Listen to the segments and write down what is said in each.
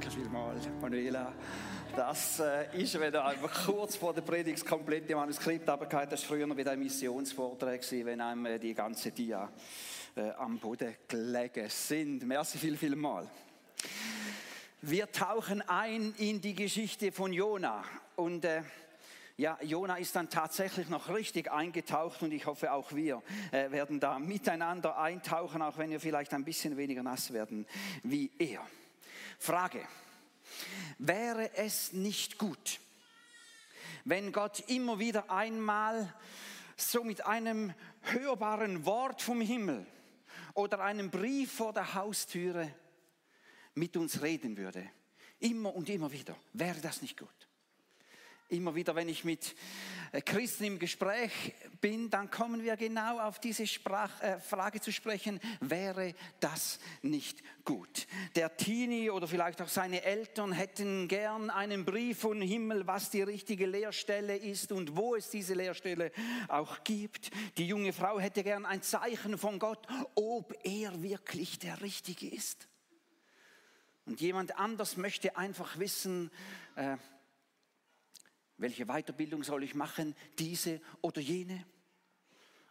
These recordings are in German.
Danke vielmals, Manuela. Das äh, ist, wenn du einfach kurz vor der Predigt das komplette Manuskript abgehört hast, früher wieder ein Missionsvortrag gewesen, wenn einem äh, die ganze Dia äh, am Boden gelegen sind. Merci viel, viel mal. Wir tauchen ein in die Geschichte von Jona und äh, ja, Jona ist dann tatsächlich noch richtig eingetaucht und ich hoffe auch wir äh, werden da miteinander eintauchen, auch wenn wir vielleicht ein bisschen weniger nass werden wie er. Frage, wäre es nicht gut, wenn Gott immer wieder einmal so mit einem hörbaren Wort vom Himmel oder einem Brief vor der Haustüre mit uns reden würde? Immer und immer wieder. Wäre das nicht gut? Immer wieder, wenn ich mit äh, Christen im Gespräch bin, dann kommen wir genau auf diese Sprach, äh, Frage zu sprechen, wäre das nicht gut? Der Teenie oder vielleicht auch seine Eltern hätten gern einen Brief vom Himmel, was die richtige Lehrstelle ist und wo es diese Lehrstelle auch gibt. Die junge Frau hätte gern ein Zeichen von Gott, ob er wirklich der Richtige ist. Und jemand anders möchte einfach wissen, äh, welche Weiterbildung soll ich machen? Diese oder jene?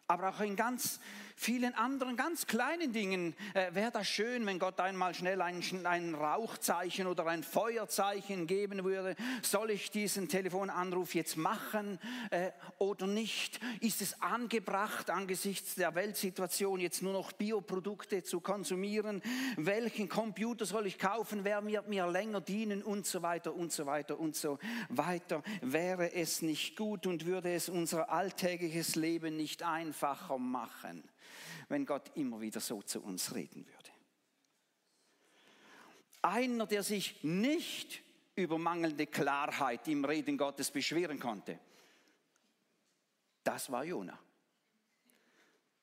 Aber auch in ganz vielen anderen, ganz kleinen Dingen äh, wäre das schön, wenn Gott einmal schnell ein, ein Rauchzeichen oder ein Feuerzeichen geben würde. Soll ich diesen Telefonanruf jetzt machen äh, oder nicht? Ist es angebracht, angesichts der Weltsituation jetzt nur noch Bioprodukte zu konsumieren? Welchen Computer soll ich kaufen? Wer wird mir länger dienen? Und so weiter und so weiter und so weiter. Wäre es nicht gut und würde es unser alltägliches Leben nicht einfach einfacher machen, wenn Gott immer wieder so zu uns reden würde. Einer, der sich nicht über mangelnde Klarheit im Reden Gottes beschweren konnte, das war Jona.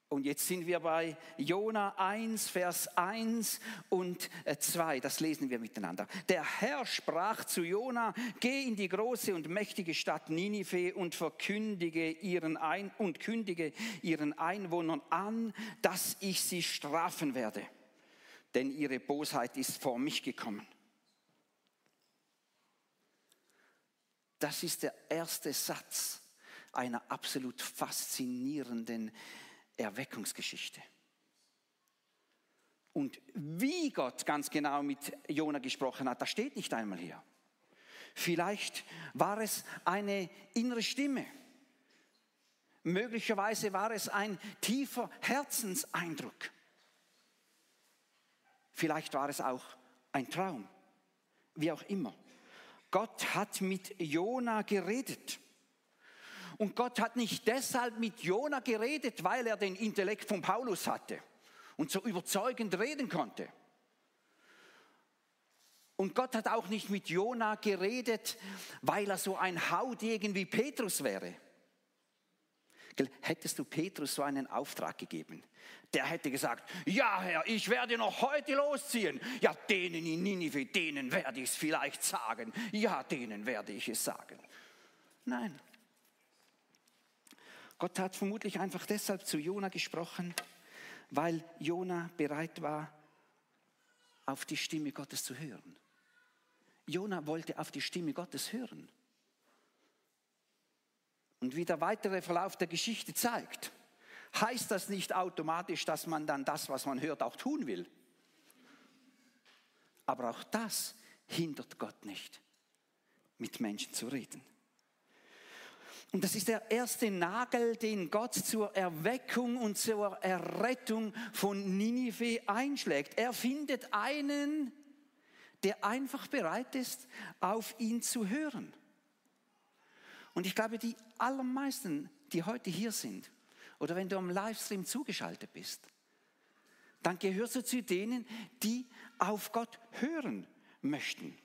Und jetzt sind wir bei Jona 1, Vers 1 und 2. Äh, das lesen wir miteinander. Der Herr sprach zu Jona, geh in die große und mächtige Stadt Ninive und verkündige ihren Ein und kündige ihren Einwohnern an, dass ich sie strafen werde. Denn ihre Bosheit ist vor mich gekommen. Das ist der erste Satz einer absolut faszinierenden Erweckungsgeschichte. Und wie Gott ganz genau mit Jona gesprochen hat, das steht nicht einmal hier. Vielleicht war es eine innere Stimme. Möglicherweise war es ein tiefer Herzenseindruck. Vielleicht war es auch ein Traum. Wie auch immer. Gott hat mit Jona geredet. Und Gott hat nicht deshalb mit Jona geredet, weil er den Intellekt von Paulus hatte und so überzeugend reden konnte. Und Gott hat auch nicht mit Jona geredet, weil er so ein Haudegen wie Petrus wäre. Hättest du Petrus so einen Auftrag gegeben, der hätte gesagt, ja Herr, ich werde noch heute losziehen. Ja, denen in Ninive, denen werde ich es vielleicht sagen. Ja, denen werde ich es sagen. Nein, Gott hat vermutlich einfach deshalb zu Jona gesprochen, weil Jona bereit war, auf die Stimme Gottes zu hören. Jona wollte auf die Stimme Gottes hören. Und wie der weitere Verlauf der Geschichte zeigt, heißt das nicht automatisch, dass man dann das, was man hört, auch tun will. Aber auch das hindert Gott nicht, mit Menschen zu reden. Und das ist der erste Nagel, den Gott zur Erweckung und zur Errettung von Ninive einschlägt. Er findet einen, der einfach bereit ist, auf ihn zu hören. Und ich glaube, die allermeisten, die heute hier sind, oder wenn du am Livestream zugeschaltet bist, dann gehörst du zu denen, die auf Gott hören möchten.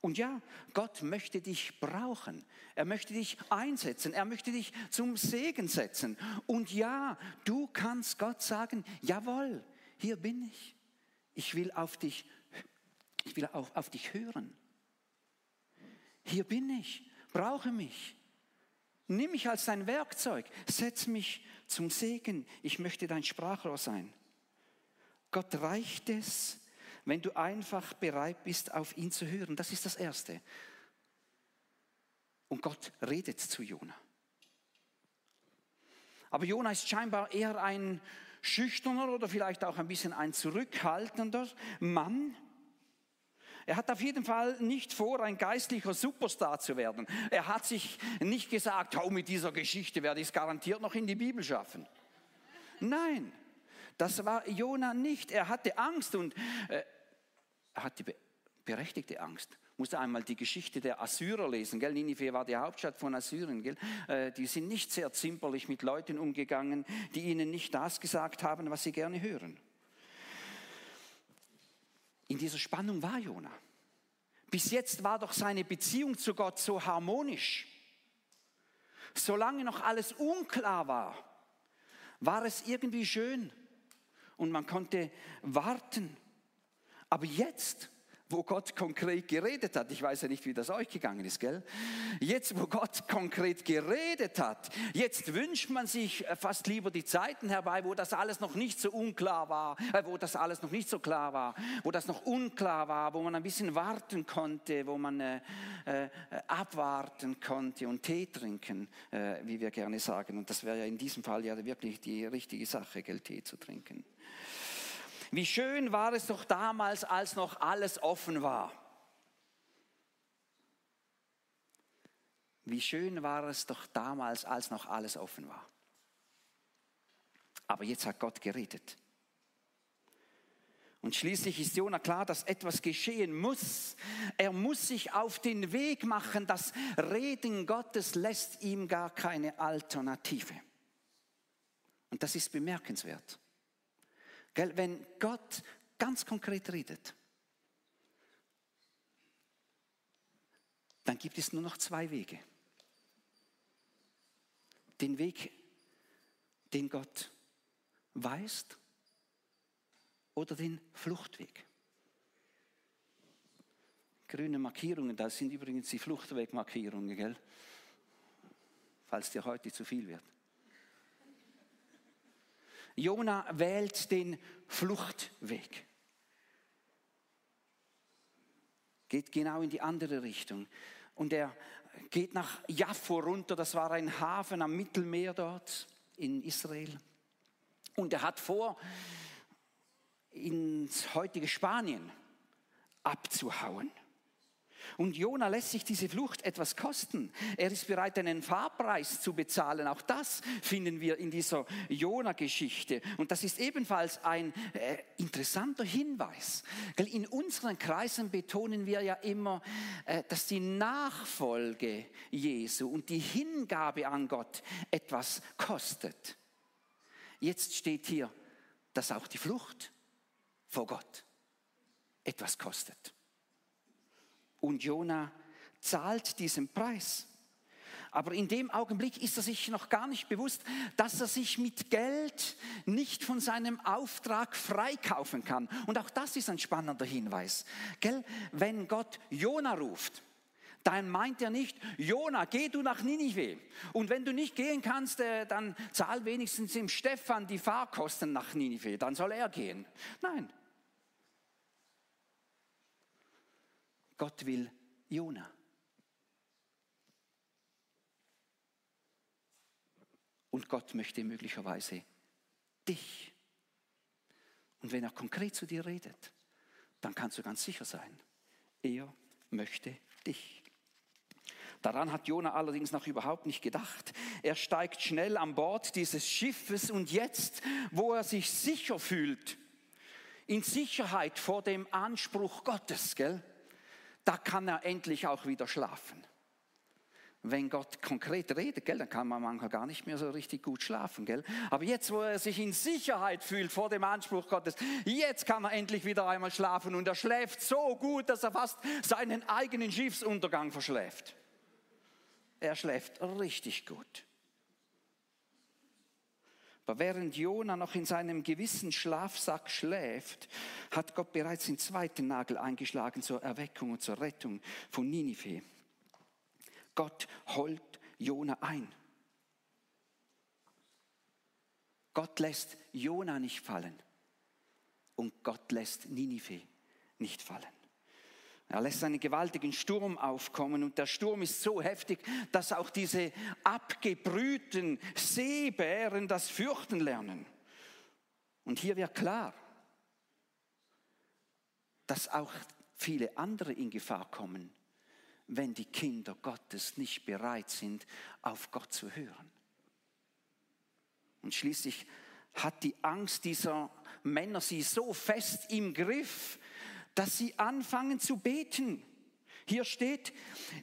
Und ja, Gott möchte dich brauchen. Er möchte dich einsetzen. Er möchte dich zum Segen setzen. Und ja, du kannst Gott sagen, jawohl, hier bin ich. Ich will auf dich, ich will auf, auf dich hören. Hier bin ich. Brauche mich. Nimm mich als dein Werkzeug. Setz mich zum Segen. Ich möchte dein Sprachrohr sein. Gott reicht es, wenn du einfach bereit bist, auf ihn zu hören. Das ist das Erste. Und Gott redet zu Jona. Aber Jona ist scheinbar eher ein schüchterner oder vielleicht auch ein bisschen ein zurückhaltender Mann. Er hat auf jeden Fall nicht vor, ein geistlicher Superstar zu werden. Er hat sich nicht gesagt, hau mit dieser Geschichte werde ich es garantiert noch in die Bibel schaffen. Nein, das war Jona nicht. Er hatte Angst und äh, er hatte berechtigte Angst musste einmal die Geschichte der Assyrer lesen. Gell? Ninive war die Hauptstadt von Assyrien. Gell? Äh, die sind nicht sehr zimperlich mit Leuten umgegangen, die ihnen nicht das gesagt haben, was sie gerne hören. In dieser Spannung war Jona. Bis jetzt war doch seine Beziehung zu Gott so harmonisch. Solange noch alles unklar war, war es irgendwie schön und man konnte warten. Aber jetzt wo Gott konkret geredet hat. Ich weiß ja nicht, wie das euch gegangen ist, gell? Jetzt, wo Gott konkret geredet hat, jetzt wünscht man sich fast lieber die Zeiten herbei, wo das alles noch nicht so unklar war, äh, wo das alles noch nicht so klar war, wo das noch unklar war, wo man ein bisschen warten konnte, wo man äh, äh, abwarten konnte und Tee trinken, äh, wie wir gerne sagen. Und das wäre ja in diesem Fall ja wirklich die richtige Sache, gell, Tee zu trinken. Wie schön war es doch damals, als noch alles offen war. Wie schön war es doch damals, als noch alles offen war. Aber jetzt hat Gott geredet. Und schließlich ist Jona klar, dass etwas geschehen muss. Er muss sich auf den Weg machen. Das Reden Gottes lässt ihm gar keine Alternative. Und das ist bemerkenswert. Gell, wenn Gott ganz konkret redet, dann gibt es nur noch zwei Wege. Den Weg, den Gott weist oder den Fluchtweg. Grüne Markierungen, das sind übrigens die Fluchtwegmarkierungen, gell? falls dir heute zu viel wird. Jona wählt den Fluchtweg. Geht genau in die andere Richtung. Und er geht nach Jaffo runter, das war ein Hafen am Mittelmeer dort in Israel. Und er hat vor, ins heutige Spanien abzuhauen. Und Jona lässt sich diese Flucht etwas kosten. Er ist bereit, einen Fahrpreis zu bezahlen. Auch das finden wir in dieser Jona-Geschichte. Und das ist ebenfalls ein äh, interessanter Hinweis. In unseren Kreisen betonen wir ja immer, äh, dass die Nachfolge Jesu und die Hingabe an Gott etwas kostet. Jetzt steht hier, dass auch die Flucht vor Gott etwas kostet. Und Jona zahlt diesen Preis. Aber in dem Augenblick ist er sich noch gar nicht bewusst, dass er sich mit Geld nicht von seinem Auftrag freikaufen kann. Und auch das ist ein spannender Hinweis. Gell? Wenn Gott Jona ruft, dann meint er nicht, Jona, geh du nach Ninive. Und wenn du nicht gehen kannst, äh, dann zahl wenigstens dem Stefan die Fahrkosten nach Ninive. Dann soll er gehen. Nein, Gott will Jona. Und Gott möchte möglicherweise dich. Und wenn er konkret zu dir redet, dann kannst du ganz sicher sein, er möchte dich. Daran hat Jona allerdings noch überhaupt nicht gedacht. Er steigt schnell an Bord dieses Schiffes und jetzt, wo er sich sicher fühlt, in Sicherheit vor dem Anspruch Gottes, gell? Da kann er endlich auch wieder schlafen. Wenn Gott konkret redet, gell, dann kann man manchmal gar nicht mehr so richtig gut schlafen. Gell? Aber jetzt, wo er sich in Sicherheit fühlt vor dem Anspruch Gottes, jetzt kann er endlich wieder einmal schlafen und er schläft so gut, dass er fast seinen eigenen Schiffsuntergang verschläft. Er schläft richtig gut. Aber während Jona noch in seinem gewissen Schlafsack schläft, hat Gott bereits den zweiten Nagel eingeschlagen zur Erweckung und zur Rettung von Ninive. Gott holt Jona ein. Gott lässt Jona nicht fallen und Gott lässt Ninive nicht fallen. Er lässt einen gewaltigen Sturm aufkommen und der Sturm ist so heftig, dass auch diese abgebrühten Seebären das fürchten lernen. Und hier wird klar, dass auch viele andere in Gefahr kommen, wenn die Kinder Gottes nicht bereit sind, auf Gott zu hören. Und schließlich hat die Angst dieser Männer sie so fest im Griff, dass sie anfangen zu beten. Hier steht,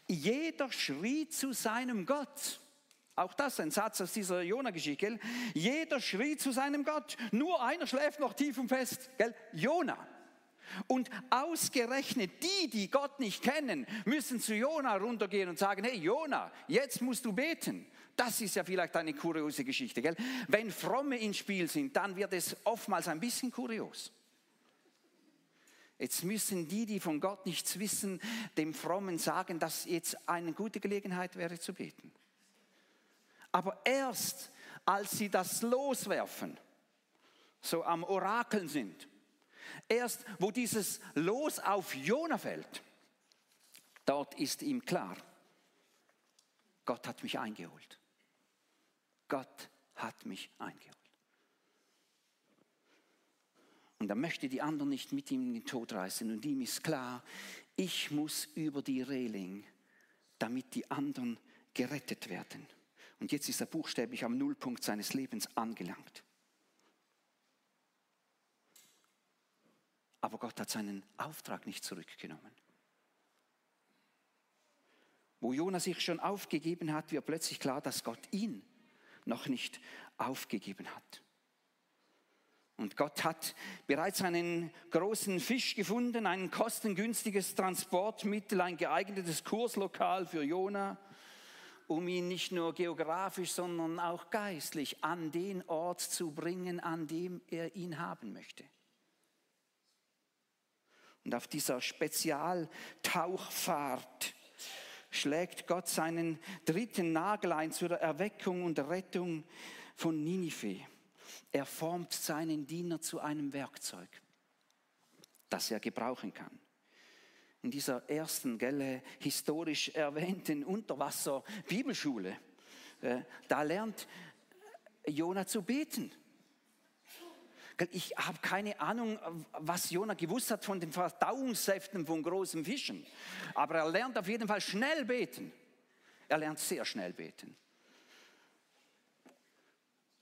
jeder schrie zu seinem Gott. Auch das ein Satz aus dieser Jona-Geschichte. Jeder schrie zu seinem Gott. Nur einer schläft noch tief und fest. Gell? Jona. Und ausgerechnet die, die Gott nicht kennen, müssen zu Jona runtergehen und sagen, hey Jona, jetzt musst du beten. Das ist ja vielleicht eine kuriose Geschichte. Gell? Wenn Fromme ins Spiel sind, dann wird es oftmals ein bisschen kurios. Jetzt müssen die, die von Gott nichts wissen, dem Frommen sagen, dass jetzt eine gute Gelegenheit wäre zu beten. Aber erst als sie das loswerfen, so am Orakeln sind, erst wo dieses Los auf Jona fällt, dort ist ihm klar, Gott hat mich eingeholt. Gott hat mich eingeholt. Und er möchte die anderen nicht mit ihm in den Tod reißen. Und ihm ist klar, ich muss über die Reling, damit die anderen gerettet werden. Und jetzt ist er buchstäblich am Nullpunkt seines Lebens angelangt. Aber Gott hat seinen Auftrag nicht zurückgenommen. Wo Jonas sich schon aufgegeben hat, wird plötzlich klar, dass Gott ihn noch nicht aufgegeben hat. Und Gott hat bereits einen großen Fisch gefunden, ein kostengünstiges Transportmittel, ein geeignetes Kurslokal für Jona, um ihn nicht nur geografisch, sondern auch geistlich an den Ort zu bringen, an dem er ihn haben möchte. Und auf dieser Spezialtauchfahrt schlägt Gott seinen dritten Nagel ein zur Erweckung und Rettung von Ninive. Er formt seinen Diener zu einem Werkzeug, das er gebrauchen kann. In dieser ersten, gell, historisch erwähnten Unterwasser-Bibelschule, äh, da lernt Jona zu beten. Ich habe keine Ahnung, was Jona gewusst hat von den Verdauungssäften von großen Fischen. Aber er lernt auf jeden Fall schnell beten. Er lernt sehr schnell beten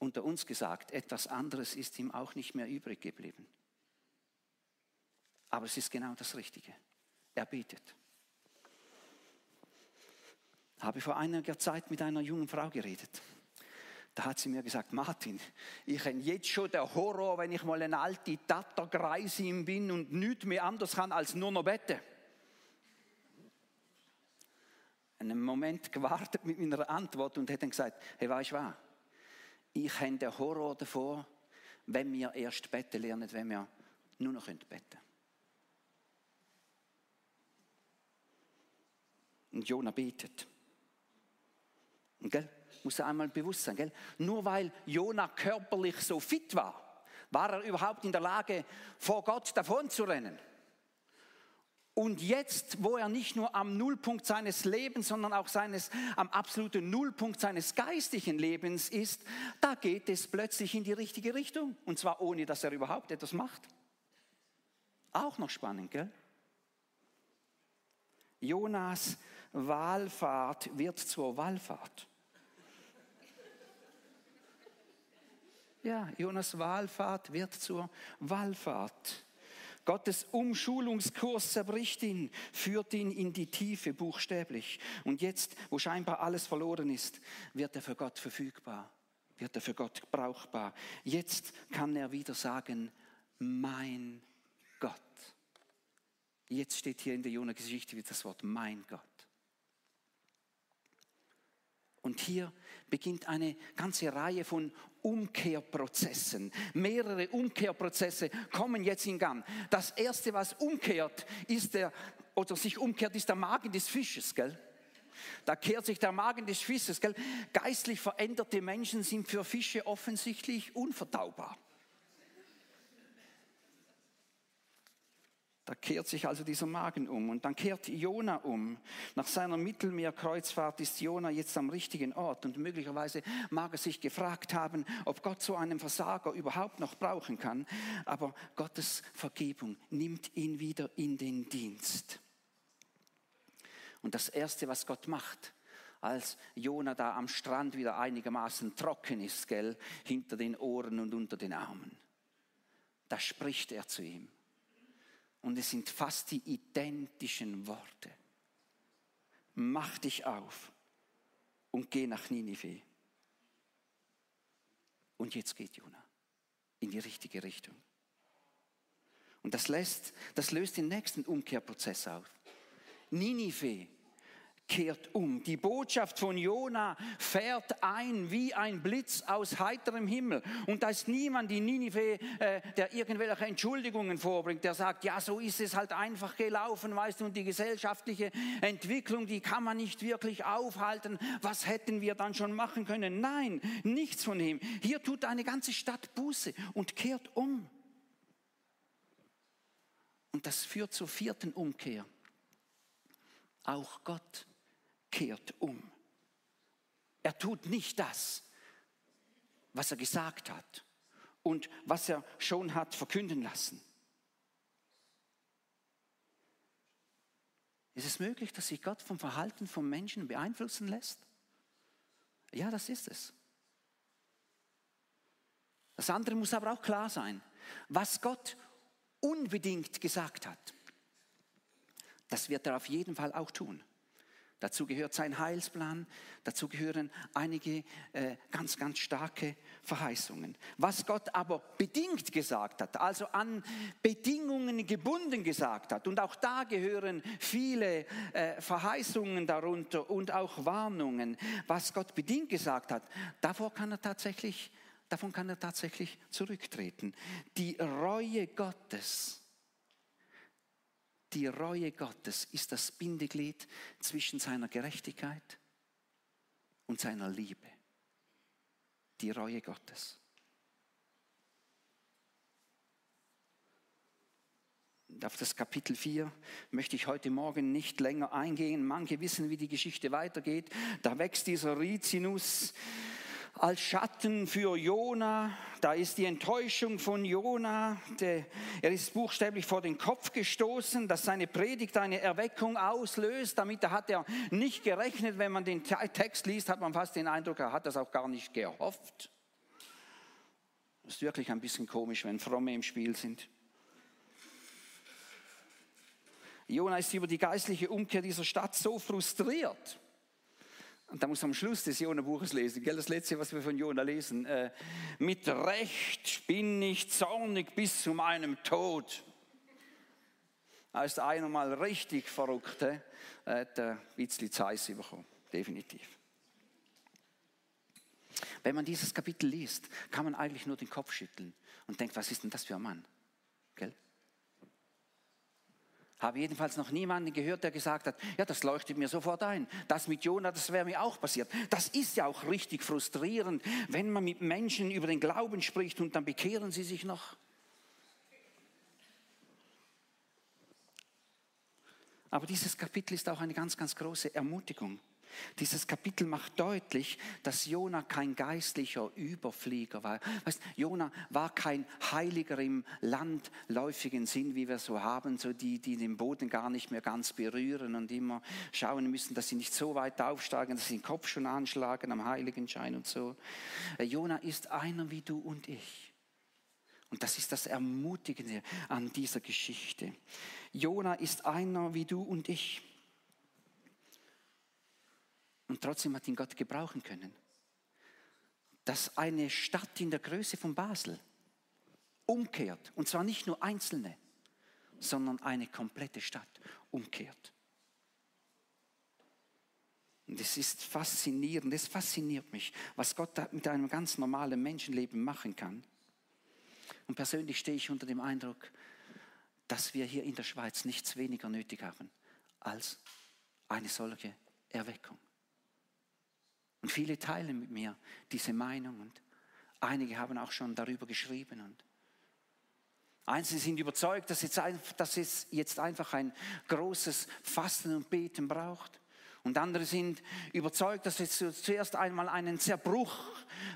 unter uns gesagt, etwas anderes ist ihm auch nicht mehr übrig geblieben. Aber es ist genau das Richtige. Er betet. Habe vor einiger Zeit mit einer jungen Frau geredet. Da hat sie mir gesagt, Martin, ich kenne jetzt schon den Horror, wenn ich mal eine alte Tattergreisin bin und nichts mehr anders kann als nur noch beten. Einen Moment gewartet mit meiner Antwort und hat dann gesagt, hey, weißt du was? Ich habe den Horror davor, wenn wir erst beten lernen, wenn wir nur noch beten können. Und Jona betet. Und gell, muss er einmal bewusst sein, gell? Nur weil Jona körperlich so fit war, war er überhaupt in der Lage, vor Gott davon zu rennen. Und jetzt, wo er nicht nur am Nullpunkt seines Lebens, sondern auch seines, am absoluten Nullpunkt seines geistlichen Lebens ist, da geht es plötzlich in die richtige Richtung. Und zwar ohne, dass er überhaupt etwas macht. Auch noch spannend, gell? Jonas Wahlfahrt wird zur Wallfahrt. Ja, Jonas Wahlfahrt wird zur Wallfahrt. Gottes Umschulungskurs zerbricht ihn, führt ihn in die Tiefe buchstäblich. Und jetzt, wo scheinbar alles verloren ist, wird er für Gott verfügbar, wird er für Gott brauchbar. Jetzt kann er wieder sagen, mein Gott. Jetzt steht hier in der Jona-Geschichte wieder das Wort mein Gott. Und hier beginnt eine ganze Reihe von Umkehrprozessen. Mehrere Umkehrprozesse kommen jetzt in Gang. Das erste, was umkehrt, ist der, oder sich umkehrt, ist der Magen des Fisches, gell? Da kehrt sich der Magen des Fisches, gell? Geistlich veränderte Menschen sind für Fische offensichtlich unverdaubar. Da kehrt sich also dieser Magen um und dann kehrt Jona um. Nach seiner Mittelmeerkreuzfahrt ist Jona jetzt am richtigen Ort und möglicherweise mag er sich gefragt haben, ob Gott so einen Versager überhaupt noch brauchen kann. Aber Gottes Vergebung nimmt ihn wieder in den Dienst. Und das Erste, was Gott macht, als Jona da am Strand wieder einigermaßen trocken ist, gell, hinter den Ohren und unter den Armen, da spricht er zu ihm. Und es sind fast die identischen Worte. Mach dich auf und geh nach Ninive. Und jetzt geht Jona in die richtige Richtung. Und das, lässt, das löst den nächsten Umkehrprozess auf. Ninive kehrt um. Die Botschaft von Jona fährt ein wie ein Blitz aus heiterem Himmel. Und da ist niemand in Ninive, äh, der irgendwelche Entschuldigungen vorbringt, der sagt, ja, so ist es halt einfach gelaufen, weißt du, und die gesellschaftliche Entwicklung, die kann man nicht wirklich aufhalten. Was hätten wir dann schon machen können? Nein, nichts von dem. Hier tut eine ganze Stadt Buße und kehrt um. Und das führt zur vierten Umkehr. Auch Gott kehrt um. Er tut nicht das, was er gesagt hat und was er schon hat verkünden lassen. Ist es möglich, dass sich Gott vom Verhalten von Menschen beeinflussen lässt? Ja, das ist es. Das andere muss aber auch klar sein. Was Gott unbedingt gesagt hat, das wird er auf jeden Fall auch tun. Dazu gehört sein Heilsplan, dazu gehören einige äh, ganz, ganz starke Verheißungen. Was Gott aber bedingt gesagt hat, also an Bedingungen gebunden gesagt hat, und auch da gehören viele äh, Verheißungen darunter und auch Warnungen, was Gott bedingt gesagt hat, davor kann er tatsächlich, davon kann er tatsächlich zurücktreten. Die Reue Gottes die Reue Gottes ist das Bindeglied zwischen seiner Gerechtigkeit und seiner Liebe. Die Reue Gottes. Auf das Kapitel 4 möchte ich heute Morgen nicht länger eingehen. Manche wissen, wie die Geschichte weitergeht. Da wächst dieser Rizinus als Schatten für Jona. Da ist die Enttäuschung von Jona. Er ist buchstäblich vor den Kopf gestoßen, dass seine Predigt eine Erweckung auslöst. Damit hat er nicht gerechnet. Wenn man den Text liest, hat man fast den Eindruck, er hat das auch gar nicht gehofft. Das ist wirklich ein bisschen komisch, wenn Fromme im Spiel sind. Jona ist über die geistliche Umkehr dieser Stadt so frustriert und da muss am Schluss des Jona-Buches lesen, gell, das letzte, was wir von Jona lesen. Äh, mit Recht bin ich zornig bis zu meinem Tod. Ist einer mal richtig verrückt, äh, hat ein bisschen Zeit bekommen, definitiv. Wenn man dieses Kapitel liest, kann man eigentlich nur den Kopf schütteln und denkt, was ist denn das für ein Mann? Gell? Habe jedenfalls noch niemanden gehört, der gesagt hat, ja, das leuchtet mir sofort ein. Das mit Jonah, das wäre mir auch passiert. Das ist ja auch richtig frustrierend, wenn man mit Menschen über den Glauben spricht und dann bekehren sie sich noch. Aber dieses Kapitel ist auch eine ganz, ganz große Ermutigung. Dieses Kapitel macht deutlich, dass Jona kein geistlicher Überflieger war. Weißt, Jona war kein Heiliger im landläufigen Sinn, wie wir so haben, so die, die den Boden gar nicht mehr ganz berühren und immer schauen müssen, dass sie nicht so weit aufsteigen, dass sie den Kopf schon anschlagen am Heiligenschein und so. Äh, Jona ist einer wie du und ich. Und das ist das Ermutigende an dieser Geschichte. Jona ist einer wie du und ich. Und trotzdem hat ihn Gott gebrauchen können. Dass eine Stadt in der Größe von Basel umkehrt. Und zwar nicht nur einzelne, sondern eine komplette Stadt umkehrt. Und es ist faszinierend, es fasziniert mich, was Gott mit einem ganz normalen Menschenleben machen kann. Und persönlich stehe ich unter dem Eindruck, dass wir hier in der Schweiz nichts weniger nötig haben als eine solche Erweckung. Und viele teilen mit mir diese Meinung und einige haben auch schon darüber geschrieben. Und Einzelne sind überzeugt, dass, es jetzt einfach ein großes Fasten und Beten braucht. Und andere sind überzeugt, dass es zuerst einmal einen Zerbruch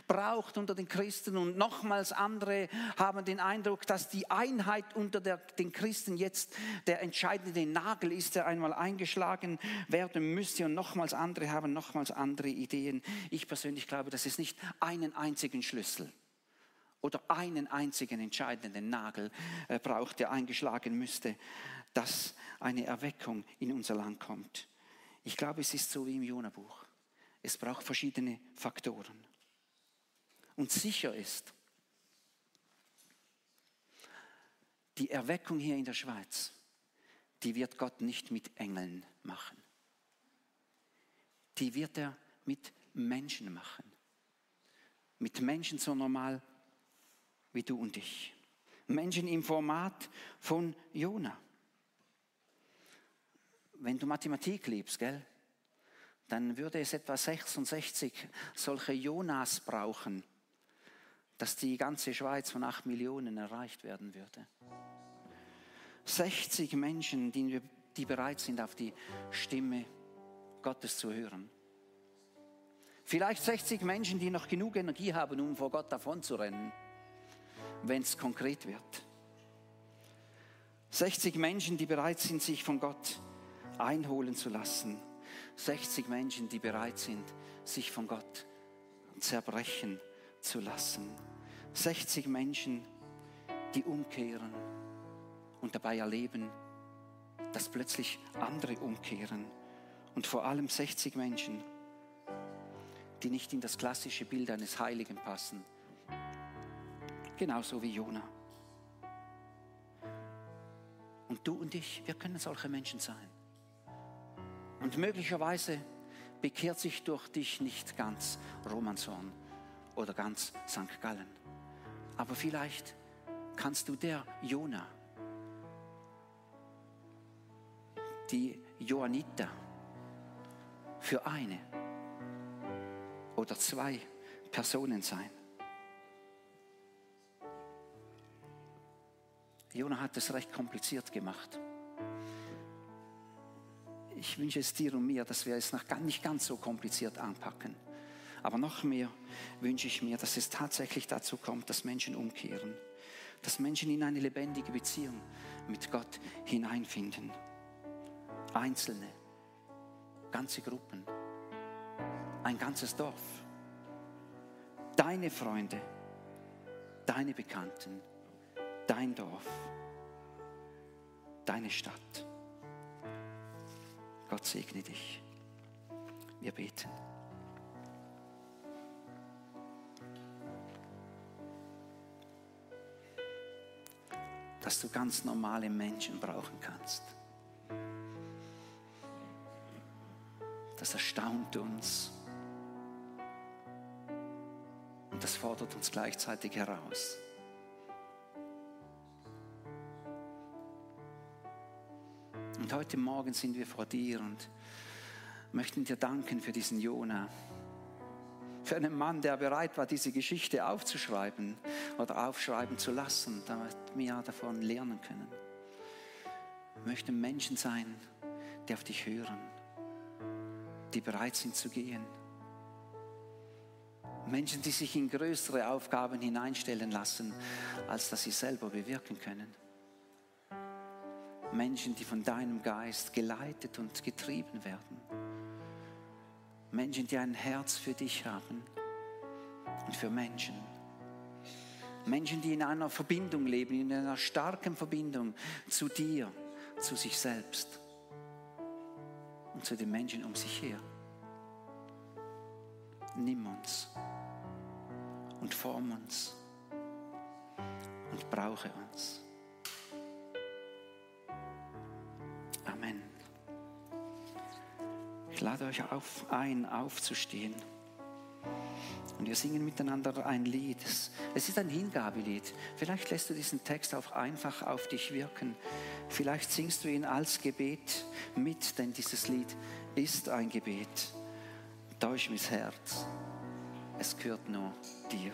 braucht unter den Christen. Und nochmals andere haben den Eindruck, dass die Einheit unter der, den Christen jetzt der entscheidende Nagel ist, der einmal eingeschlagen werden müsste. Und nochmals andere haben nochmals andere Ideen. Ich persönlich glaube, dass es nicht einen einzigen Schlüssel oder einen einzigen entscheidenden Nagel äh, braucht, der eingeschlagen müsste, dass eine Erweckung in unser Land kommt. Ich glaube, es ist so wie im Jona-Buch. Es braucht verschiedene Faktoren. Und sicher ist, die Erweckung hier in der Schweiz, die wird Gott nicht mit Engeln machen. Die wird er mit Menschen machen. Mit Menschen so normal wie du und ich. Menschen im Format von Jona wenn du Mathematik liebst, gell, dann würde es etwa 66 solche Jonas brauchen, dass die ganze Schweiz von 8 Millionen erreicht werden würde. 60 Menschen, die, die bereit sind, auf die Stimme Gottes zu hören. Vielleicht 60 Menschen, die noch genug Energie haben, um vor Gott davon zu rennen, wenn es konkret wird. 60 Menschen, die bereit sind, sich von Gott zu einholen zu lassen. 60 Menschen, die bereit sind, sich von Gott zerbrechen zu lassen. 60 Menschen, die umkehren und dabei erleben, dass plötzlich andere umkehren. Und vor allem 60 Menschen, die nicht in das klassische Bild eines Heiligen passen. Genauso wie Jona. Und du und ich, wir können solche Menschen sein. Und möglicherweise bekehrt sich durch dich nicht ganz Romanshorn oder ganz St. Gallen. Aber vielleicht kannst du der Jona, die Johanniter, für eine oder zwei Personen sein. Jona hat es recht kompliziert gemacht ich wünsche es dir und mir, dass wir es noch nicht ganz so kompliziert anpacken. Aber noch mehr wünsche ich mir, dass es tatsächlich dazu kommt, dass Menschen umkehren, dass Menschen in eine lebendige Beziehung mit Gott hineinfinden. Einzelne, ganze Gruppen, ein ganzes Dorf, deine Freunde, deine Bekannten, dein Dorf, deine Stadt. Gott segne dich. Wir beten. Dass du ganz normale Menschen brauchen kannst. Das erstaunt uns. Und das fordert uns gleichzeitig heraus. Und heute Morgen sind wir vor dir und möchten dir danken für diesen Jona. Für einen Mann, der bereit war, diese Geschichte aufzuschreiben oder aufschreiben zu lassen, damit wir davon lernen können. Wir möchten Menschen sein, die auf dich hören, die bereit sind zu gehen. Menschen, die sich in größere Aufgaben hineinstellen lassen, als dass sie selber bewirken können. Menschen, die von deinem Geist geleitet und getrieben werden. Menschen, die ein Herz für dich haben und für Menschen. Menschen, die in einer Verbindung leben, in einer starken Verbindung zu dir, zu sich selbst und zu den Menschen um sich her. Nimm uns und form uns und brauche uns. Ich lade euch auf, ein, aufzustehen. Und wir singen miteinander ein Lied. Es ist ein Hingabelied. Vielleicht lässt du diesen Text auch einfach auf dich wirken. Vielleicht singst du ihn als Gebet mit, denn dieses Lied ist ein Gebet. Täusch mein Herz. Es gehört nur dir.